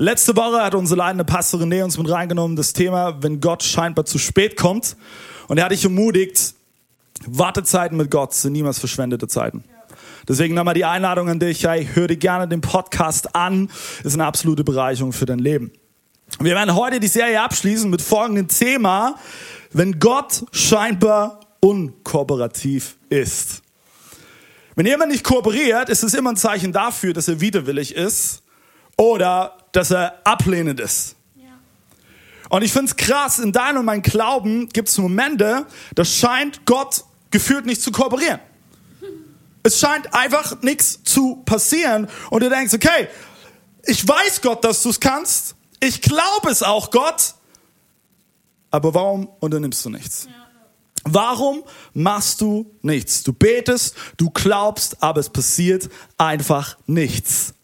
Letzte Woche hat unsere leitende Pastorin René uns mit reingenommen, das Thema, wenn Gott scheinbar zu spät kommt. Und er hat dich ermutigt, Wartezeiten mit Gott sind niemals verschwendete Zeiten. Deswegen nochmal die Einladung an dich, hey, hör dir gerne den Podcast an, ist eine absolute Bereicherung für dein Leben. Wir werden heute die Serie abschließen mit folgendem Thema, wenn Gott scheinbar unkooperativ ist. Wenn jemand nicht kooperiert, ist es immer ein Zeichen dafür, dass er widerwillig ist oder dass er ablehnend ist. Und ich finde es krass, in deinem und meinem Glauben gibt es Momente, da scheint Gott gefühlt nicht zu kooperieren. Es scheint einfach nichts zu passieren und du denkst, okay, ich weiß Gott, dass du es kannst, ich glaube es auch Gott, aber warum unternimmst du nichts? Warum machst du nichts? Du betest, du glaubst, aber es passiert einfach nichts.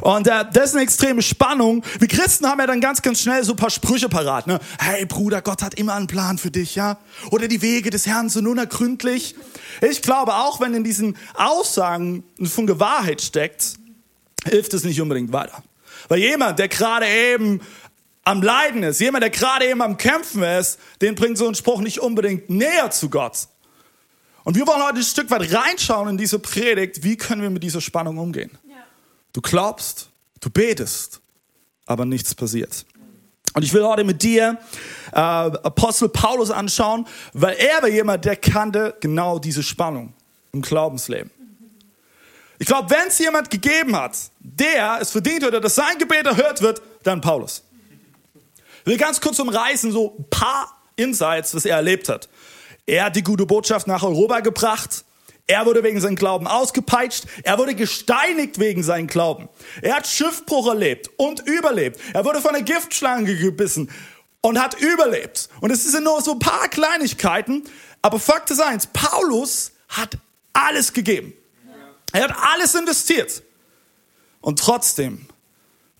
Und äh, das ist eine extreme Spannung. Wir Christen haben ja dann ganz, ganz schnell so ein paar Sprüche parat. Ne? Hey Bruder, Gott hat immer einen Plan für dich, ja? Oder die Wege des Herrn sind unergründlich. Ich glaube, auch wenn in diesen Aussagen ein Funke Wahrheit steckt, hilft es nicht unbedingt weiter. Weil jemand, der gerade eben am Leiden ist, jemand, der gerade eben am Kämpfen ist, den bringt so ein Spruch nicht unbedingt näher zu Gott. Und wir wollen heute ein Stück weit reinschauen in diese Predigt, wie können wir mit dieser Spannung umgehen. Du glaubst, du betest, aber nichts passiert. Und ich will heute mit dir äh, Apostel Paulus anschauen, weil er war jemand, der kannte genau diese Spannung im Glaubensleben. Ich glaube, wenn es jemand gegeben hat, der es verdient hat, dass sein Gebet erhört wird, dann Paulus. Ich will ganz kurz umreißen, so ein paar Insights, was er erlebt hat. Er hat die gute Botschaft nach Europa gebracht. Er wurde wegen seinem Glauben ausgepeitscht. Er wurde gesteinigt wegen seinem Glauben. Er hat Schiffbruch erlebt und überlebt. Er wurde von einer Giftschlange gebissen und hat überlebt. Und es sind nur so ein paar Kleinigkeiten. Aber Fakt ist eins, Paulus hat alles gegeben. Er hat alles investiert. Und trotzdem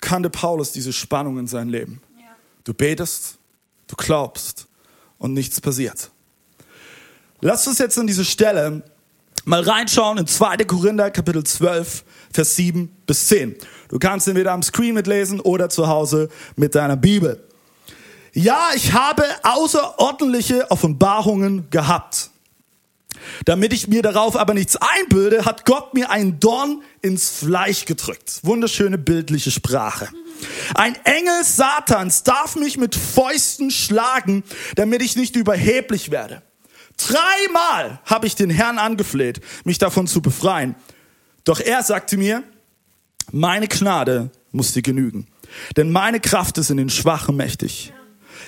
kannte Paulus diese Spannung in seinem Leben. Du betest, du glaubst und nichts passiert. Lass uns jetzt an diese Stelle mal reinschauen in 2. Korinther Kapitel 12, Vers 7 bis 10. Du kannst entweder am Screen mitlesen oder zu Hause mit deiner Bibel. Ja, ich habe außerordentliche Offenbarungen gehabt. Damit ich mir darauf aber nichts einbilde, hat Gott mir einen Dorn ins Fleisch gedrückt. Wunderschöne bildliche Sprache. Ein Engel Satans darf mich mit Fäusten schlagen, damit ich nicht überheblich werde. Dreimal habe ich den Herrn angefleht, mich davon zu befreien. Doch er sagte mir, meine Gnade muss dir genügen, denn meine Kraft ist in den Schwachen mächtig.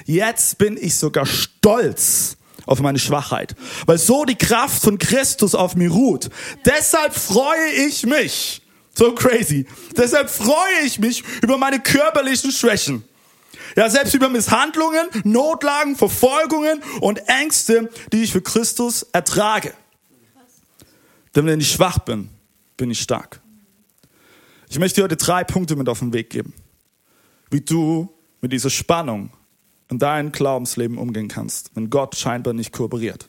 Jetzt bin ich sogar stolz auf meine Schwachheit, weil so die Kraft von Christus auf mir ruht. Deshalb freue ich mich. So crazy. Deshalb freue ich mich über meine körperlichen Schwächen ja, selbst über Misshandlungen, Notlagen, Verfolgungen und Ängste, die ich für Christus ertrage. Denn wenn ich schwach bin, bin ich stark. Ich möchte dir heute drei Punkte mit auf den Weg geben, wie du mit dieser Spannung in deinem Glaubensleben umgehen kannst, wenn Gott scheinbar nicht kooperiert.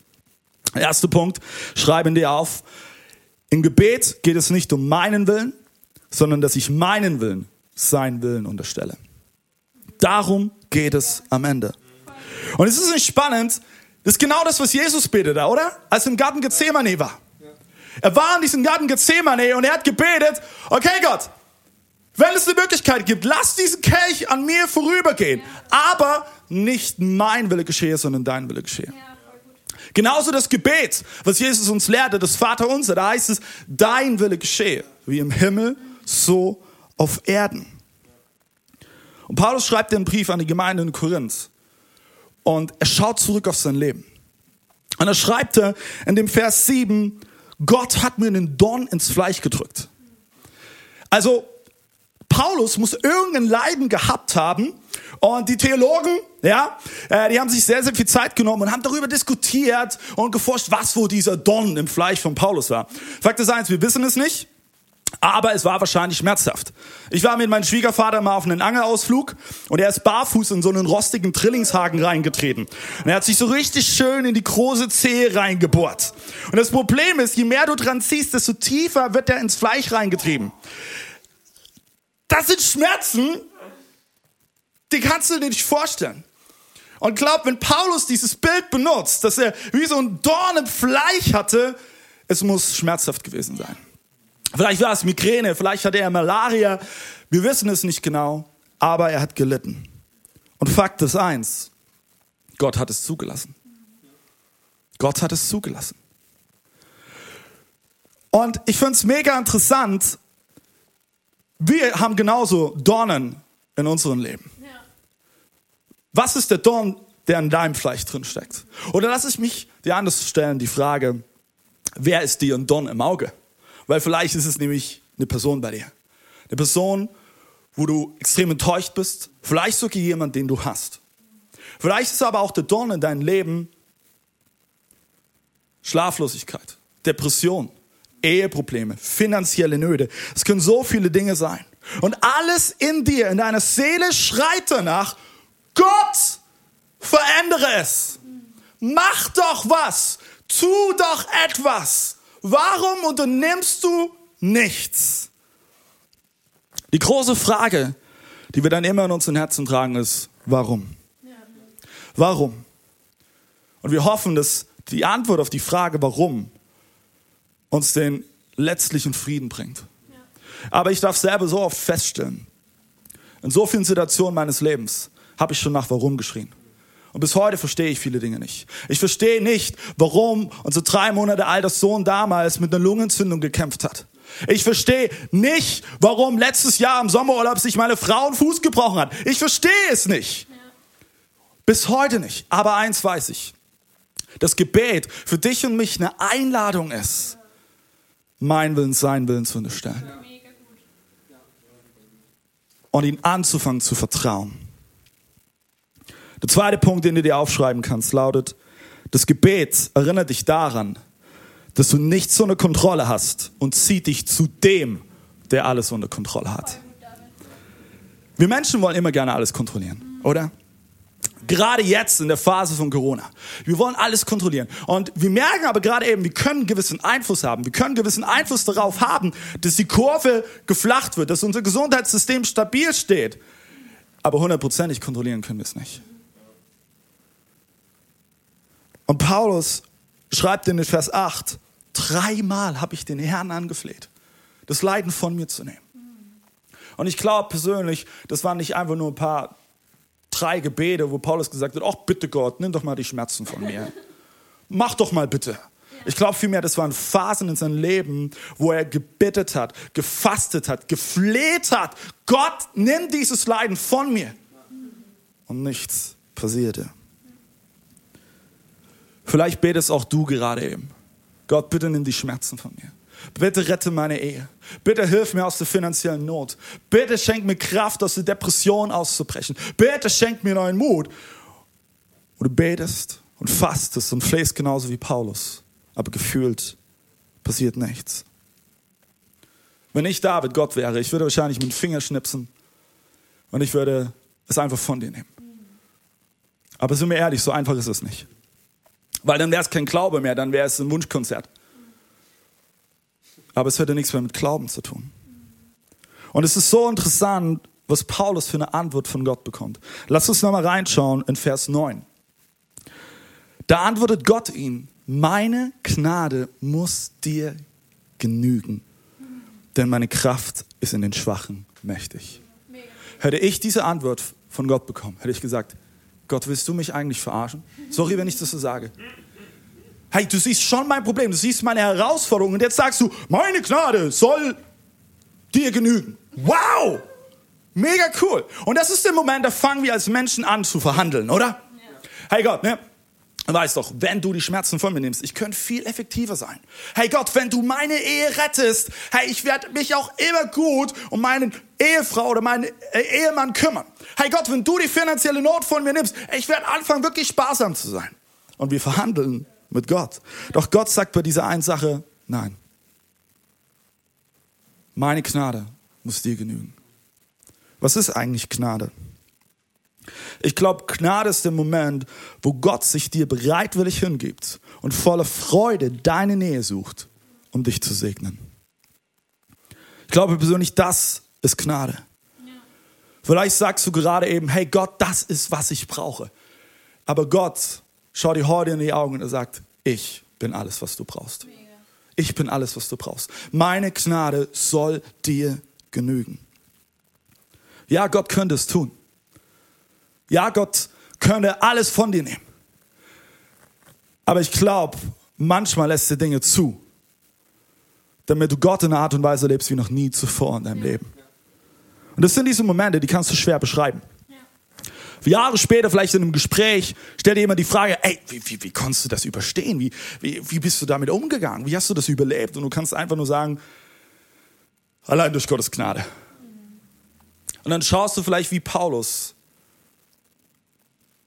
Erster Punkt, schreibe dir auf. Im Gebet geht es nicht um meinen Willen, sondern dass ich meinen Willen seinen Willen unterstelle. Darum geht es am Ende. Und es ist nicht spannend, das ist genau das, was Jesus betete, oder? Als er im Garten Gethsemane war. Er war in diesem Garten Gethsemane und er hat gebetet, okay Gott, wenn es eine Möglichkeit gibt, lass diesen Kelch an mir vorübergehen, aber nicht mein Wille geschehe, sondern dein Wille geschehe. Genauso das Gebet, was Jesus uns lehrte, das Vaterunser, da heißt es, dein Wille geschehe, wie im Himmel, so auf Erden. Und Paulus schreibt den Brief an die Gemeinde in Korinth. Und er schaut zurück auf sein Leben. Und er schreibt in dem Vers 7, Gott hat mir einen Dorn ins Fleisch gedrückt. Also, Paulus muss irgendein Leiden gehabt haben. Und die Theologen, ja, äh, die haben sich sehr, sehr viel Zeit genommen und haben darüber diskutiert und geforscht, was wo dieser Don im Fleisch von Paulus war. Fakt ist eins, wir wissen es nicht. Aber es war wahrscheinlich schmerzhaft. Ich war mit meinem Schwiegervater mal auf einen Angelausflug und er ist barfuß in so einen rostigen Trillingshaken reingetreten. Und er hat sich so richtig schön in die große Zehe reingebohrt. Und das Problem ist, je mehr du dran ziehst, desto tiefer wird er ins Fleisch reingetrieben. Das sind Schmerzen, die kannst du dir nicht vorstellen. Und glaub, wenn Paulus dieses Bild benutzt, dass er wie so ein Dorn im Fleisch hatte, es muss schmerzhaft gewesen sein. Vielleicht war es Migräne, vielleicht hatte er Malaria. Wir wissen es nicht genau, aber er hat gelitten. Und Fakt ist eins, Gott hat es zugelassen. Gott hat es zugelassen. Und ich finde es mega interessant, wir haben genauso Dornen in unserem Leben. Was ist der Dorn, der in deinem Fleisch drin steckt? Oder lass ich mich dir anders stellen, die Frage, wer ist dir ein Dorn im Auge? Weil vielleicht ist es nämlich eine Person bei dir. Eine Person, wo du extrem enttäuscht bist. Vielleicht sogar jemand, den du hast. Vielleicht ist aber auch der Dorn in deinem Leben Schlaflosigkeit, Depression, Eheprobleme, finanzielle Nöte. Es können so viele Dinge sein. Und alles in dir, in deiner Seele schreit danach, Gott, verändere es. Mach doch was. Tu doch etwas. Warum unternimmst du nichts? Die große Frage, die wir dann immer in unseren Herzen tragen, ist, warum? Warum? Und wir hoffen, dass die Antwort auf die Frage, warum, uns den letztlichen Frieden bringt. Aber ich darf selber so oft feststellen, in so vielen Situationen meines Lebens habe ich schon nach Warum geschrien. Und bis heute verstehe ich viele Dinge nicht. Ich verstehe nicht, warum unser drei Monate alter Sohn damals mit einer Lungenentzündung gekämpft hat. Ich verstehe nicht, warum letztes Jahr im Sommerurlaub sich meine Frau einen Fuß gebrochen hat. Ich verstehe es nicht. Bis heute nicht. Aber eins weiß ich. Das Gebet für dich und mich eine Einladung ist, mein Willen, sein Willen zu unterstellen. Und ihn anzufangen zu vertrauen. Der zweite Punkt, den du dir aufschreiben kannst, lautet, das Gebet erinnert dich daran, dass du nichts unter Kontrolle hast und zieht dich zu dem, der alles unter Kontrolle hat. Wir Menschen wollen immer gerne alles kontrollieren, oder? Gerade jetzt in der Phase von Corona. Wir wollen alles kontrollieren. Und wir merken aber gerade eben, wir können gewissen Einfluss haben. Wir können gewissen Einfluss darauf haben, dass die Kurve geflacht wird, dass unser Gesundheitssystem stabil steht. Aber hundertprozentig kontrollieren können wir es nicht. Und Paulus schreibt in Vers 8, dreimal habe ich den Herrn angefleht, das Leiden von mir zu nehmen. Und ich glaube persönlich, das waren nicht einfach nur ein paar drei Gebete, wo Paulus gesagt hat, ach bitte Gott, nimm doch mal die Schmerzen von mir. Mach doch mal bitte. Ich glaube vielmehr, das waren Phasen in seinem Leben, wo er gebittet hat, gefastet hat, gefleht hat. Gott, nimm dieses Leiden von mir. Und nichts passierte. Vielleicht betest auch du gerade eben. Gott, bitte nimm die Schmerzen von mir. Bitte rette meine Ehe. Bitte hilf mir aus der finanziellen Not. Bitte schenk mir Kraft, aus der Depression auszubrechen. Bitte schenk mir neuen Mut. Und du betest und fastest und flehst genauso wie Paulus. Aber gefühlt passiert nichts. Wenn ich David Gott wäre, ich würde wahrscheinlich mit dem Finger schnipsen und ich würde es einfach von dir nehmen. Aber sind wir ehrlich, so einfach ist es nicht. Weil dann wäre es kein Glaube mehr, dann wäre es ein Wunschkonzert. Aber es hätte nichts mehr mit Glauben zu tun. Und es ist so interessant, was Paulus für eine Antwort von Gott bekommt. Lass uns nochmal reinschauen in Vers 9. Da antwortet Gott ihm, meine Gnade muss dir genügen, denn meine Kraft ist in den Schwachen mächtig. Hätte ich diese Antwort von Gott bekommen, hätte ich gesagt, Gott, willst du mich eigentlich verarschen? Sorry, wenn ich das so sage. Hey, du siehst schon mein Problem, du siehst meine Herausforderung und jetzt sagst du, meine Gnade soll dir genügen. Wow! Mega cool. Und das ist der Moment, da fangen wir als Menschen an zu verhandeln, oder? Ja. Hey Gott, ne? Du weißt doch, wenn du die Schmerzen von mir nimmst, ich könnte viel effektiver sein. Hey Gott, wenn du meine Ehe rettest, hey, ich werde mich auch immer gut um meinen Ehefrau oder meinen äh, Ehemann kümmern. Hey Gott, wenn du die finanzielle Not von mir nimmst, ich werde anfangen, wirklich sparsam zu sein. Und wir verhandeln mit Gott. Doch Gott sagt bei dieser einen Sache, nein. Meine Gnade muss dir genügen. Was ist eigentlich Gnade? Ich glaube, Gnade ist der Moment, wo Gott sich dir bereitwillig hingibt und voller Freude deine Nähe sucht, um dich zu segnen. Ich glaube persönlich, das ist Gnade. Vielleicht sagst du gerade eben, hey Gott, das ist, was ich brauche. Aber Gott schaut dir heute in die Augen und er sagt, ich bin alles, was du brauchst. Ich bin alles, was du brauchst. Meine Gnade soll dir genügen. Ja, Gott könnte es tun. Ja, Gott könnte alles von dir nehmen. Aber ich glaube, manchmal lässt er Dinge zu, damit du Gott in einer Art und Weise lebst wie noch nie zuvor in deinem Leben. Und das sind diese Momente, die kannst du schwer beschreiben. Jahre später, vielleicht in einem Gespräch, stellt dir jemand die Frage, ey, wie, wie, wie konntest du das überstehen? Wie, wie, wie bist du damit umgegangen? Wie hast du das überlebt? Und du kannst einfach nur sagen, allein durch Gottes Gnade. Und dann schaust du vielleicht wie Paulus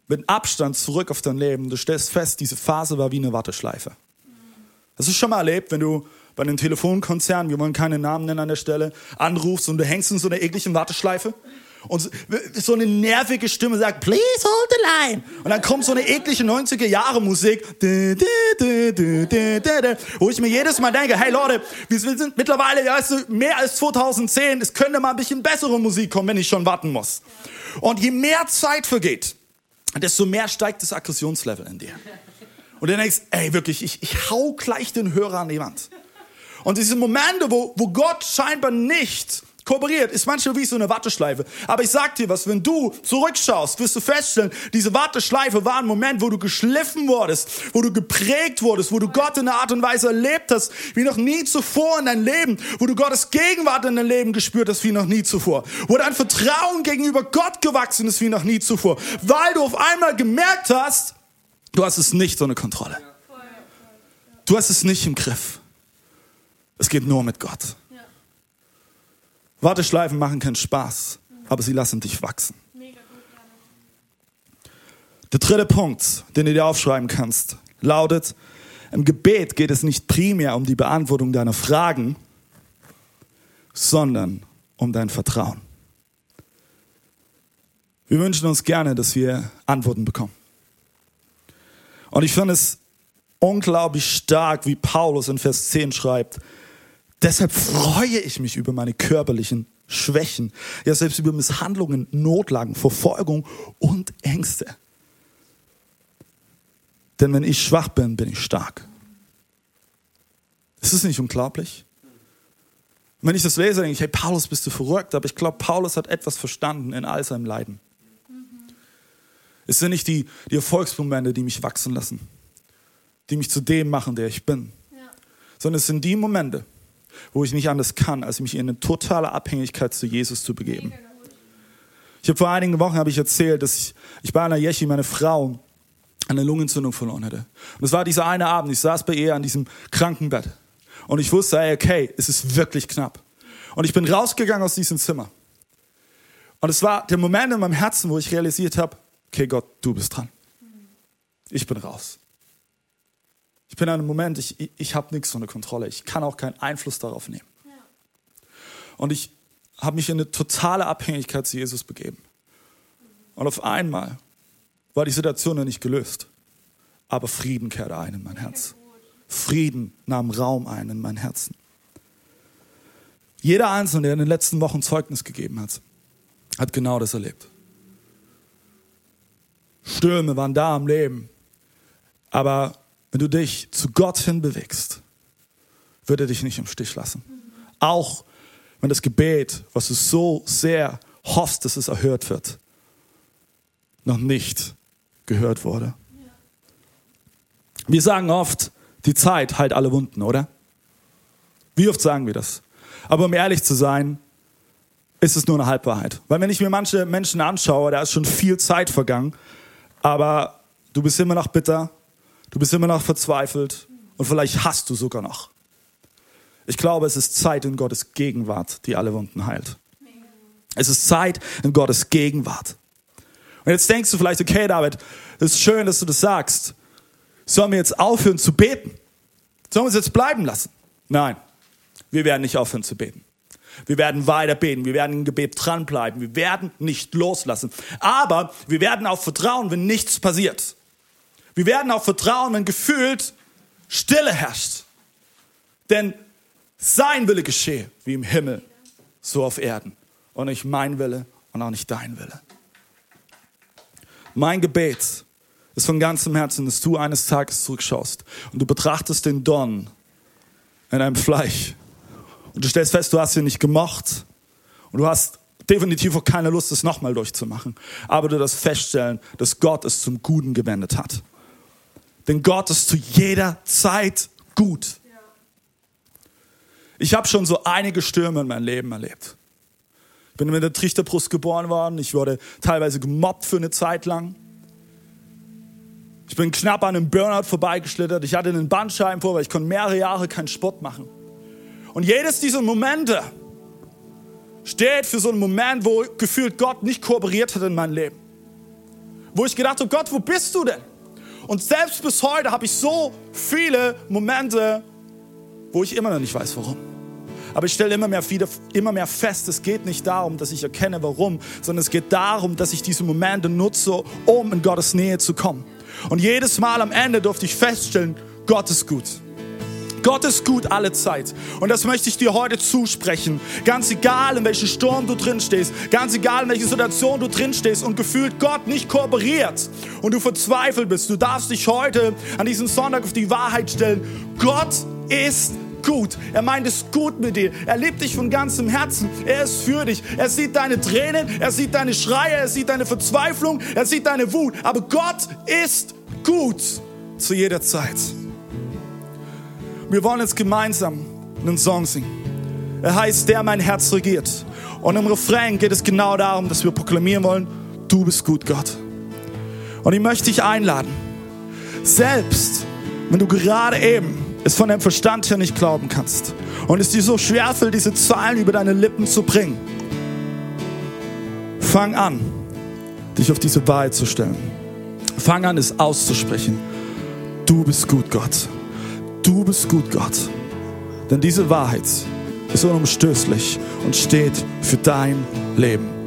mit Abstand zurück auf dein Leben. Du stellst fest, diese Phase war wie eine Warteschleife. Hast du schon mal erlebt, wenn du bei einem Telefonkonzern, wir wollen keine Namen nennen an der Stelle, anrufst und du hängst in so einer ekligen Warteschleife? Und so eine nervige Stimme sagt, please hold the line. Und dann kommt so eine eklige 90er Jahre Musik, wo ich mir jedes Mal denke, hey Leute, wir sind mittlerweile ja, mehr als 2010, es könnte mal ein bisschen bessere Musik kommen, wenn ich schon warten muss. Und je mehr Zeit vergeht, desto mehr steigt das Aggressionslevel in dir. Und du denkst, ey, wirklich, ich, ich hau gleich den Hörer an die Wand. Und diese Momente, wo, wo Gott scheinbar nicht kooperiert, ist manchmal wie so eine Warteschleife. Aber ich sag dir was, wenn du zurückschaust, wirst du feststellen, diese Warteschleife war ein Moment, wo du geschliffen wurdest, wo du geprägt wurdest, wo du Gott in einer Art und Weise erlebt hast, wie noch nie zuvor in deinem Leben, wo du Gottes Gegenwart in deinem Leben gespürt hast, wie noch nie zuvor, wo dein Vertrauen gegenüber Gott gewachsen ist, wie noch nie zuvor, weil du auf einmal gemerkt hast, du hast es nicht unter Kontrolle. Du hast es nicht im Griff. Es geht nur mit Gott. Warteschleifen machen keinen Spaß, aber sie lassen dich wachsen. Der dritte Punkt, den du dir aufschreiben kannst, lautet, im Gebet geht es nicht primär um die Beantwortung deiner Fragen, sondern um dein Vertrauen. Wir wünschen uns gerne, dass wir Antworten bekommen. Und ich finde es unglaublich stark, wie Paulus in Vers 10 schreibt, Deshalb freue ich mich über meine körperlichen Schwächen, ja selbst über Misshandlungen, Notlagen, Verfolgung und Ängste. Denn wenn ich schwach bin, bin ich stark. Ist es nicht unglaublich? wenn ich das lese, denke ich, hey Paulus, bist du verrückt? Aber ich glaube, Paulus hat etwas verstanden in all seinem Leiden. Es sind nicht die, die Erfolgsmomente, die mich wachsen lassen, die mich zu dem machen, der ich bin, ja. sondern es sind die Momente, wo ich nicht anders kann, als mich in eine totale Abhängigkeit zu Jesus zu begeben. Ich habe vor einigen Wochen habe ich erzählt, dass ich, ich bei einer Yechi, meine Frau, eine Lungenentzündung verloren hatte. Und es war dieser eine Abend, ich saß bei ihr an diesem Krankenbett und ich wusste, okay, es ist wirklich knapp. Und ich bin rausgegangen aus diesem Zimmer. Und es war der Moment in meinem Herzen, wo ich realisiert habe, okay Gott, du bist dran. Ich bin raus. Ich bin an einem Moment, ich, ich, ich habe nichts unter Kontrolle. Ich kann auch keinen Einfluss darauf nehmen. Und ich habe mich in eine totale Abhängigkeit zu Jesus begeben. Und auf einmal war die Situation noch nicht gelöst. Aber Frieden kehrte ein in mein Herz. Frieden nahm Raum ein in mein Herzen. Jeder Einzelne, der in den letzten Wochen Zeugnis gegeben hat, hat genau das erlebt. Stürme waren da im Leben, aber wenn du dich zu Gott hin bewegst, wird er dich nicht im Stich lassen. Auch wenn das Gebet, was du so sehr hoffst, dass es erhört wird, noch nicht gehört wurde. Wir sagen oft, die Zeit heilt alle Wunden, oder? Wie oft sagen wir das? Aber um ehrlich zu sein, ist es nur eine Halbwahrheit. Weil wenn ich mir manche Menschen anschaue, da ist schon viel Zeit vergangen, aber du bist immer noch bitter, Du bist immer noch verzweifelt und vielleicht hast du sogar noch. Ich glaube, es ist Zeit in Gottes Gegenwart, die alle Wunden heilt. Es ist Zeit in Gottes Gegenwart. Und jetzt denkst du vielleicht, okay, David, es ist schön, dass du das sagst. Sollen wir jetzt aufhören zu beten? Sollen wir es jetzt bleiben lassen? Nein, wir werden nicht aufhören zu beten. Wir werden weiter beten. Wir werden im Gebet dranbleiben. Wir werden nicht loslassen. Aber wir werden auch vertrauen, wenn nichts passiert. Wir werden auch vertrauen, wenn gefühlt Stille herrscht. Denn sein Wille geschehe, wie im Himmel, so auf Erden. Und nicht mein Wille und auch nicht dein Wille. Mein Gebet ist von ganzem Herzen, dass du eines Tages zurückschaust und du betrachtest den Don in deinem Fleisch und du stellst fest, du hast ihn nicht gemocht und du hast definitiv auch keine Lust, es nochmal durchzumachen. Aber du das feststellen, dass Gott es zum Guten gewendet hat. Denn Gott ist zu jeder Zeit gut. Ich habe schon so einige Stürme in meinem Leben erlebt. Ich bin mit der Trichterbrust geboren worden. Ich wurde teilweise gemobbt für eine Zeit lang. Ich bin knapp an einem Burnout vorbeigeschlittert. Ich hatte einen Bandscheibenvorfall, ich konnte mehrere Jahre keinen Sport machen. Und jedes dieser Momente steht für so einen Moment, wo gefühlt Gott nicht kooperiert hat in meinem Leben. Wo ich gedacht habe, Gott, wo bist du denn? Und selbst bis heute habe ich so viele Momente, wo ich immer noch nicht weiß, warum. Aber ich stelle immer mehr, wieder, immer mehr fest, es geht nicht darum, dass ich erkenne, warum, sondern es geht darum, dass ich diese Momente nutze, um in Gottes Nähe zu kommen. Und jedes Mal am Ende durfte ich feststellen, Gott ist gut. Gott ist gut alle Zeit. Und das möchte ich dir heute zusprechen. Ganz egal, in welchem Sturm du drin stehst, ganz egal, in welcher Situation du drin stehst und gefühlt Gott nicht kooperiert und du verzweifelt bist, du darfst dich heute an diesem Sonntag auf die Wahrheit stellen. Gott ist gut. Er meint es gut mit dir. Er liebt dich von ganzem Herzen. Er ist für dich. Er sieht deine Tränen, er sieht deine Schreie, er sieht deine Verzweiflung, er sieht deine Wut. Aber Gott ist gut zu jeder Zeit. Wir wollen jetzt gemeinsam einen Song singen. Er heißt Der mein Herz regiert. Und im Refrain geht es genau darum, dass wir proklamieren wollen, du bist gut, Gott. Und ich möchte dich einladen, selbst wenn du gerade eben es von deinem Verstand her nicht glauben kannst und es dir so schwerfällt, diese Zahlen über deine Lippen zu bringen, fang an, dich auf diese Wahrheit zu stellen. Fang an, es auszusprechen. Du bist gut, Gott. Du bist gut, Gott. Denn diese Wahrheit ist unumstößlich und steht für dein Leben.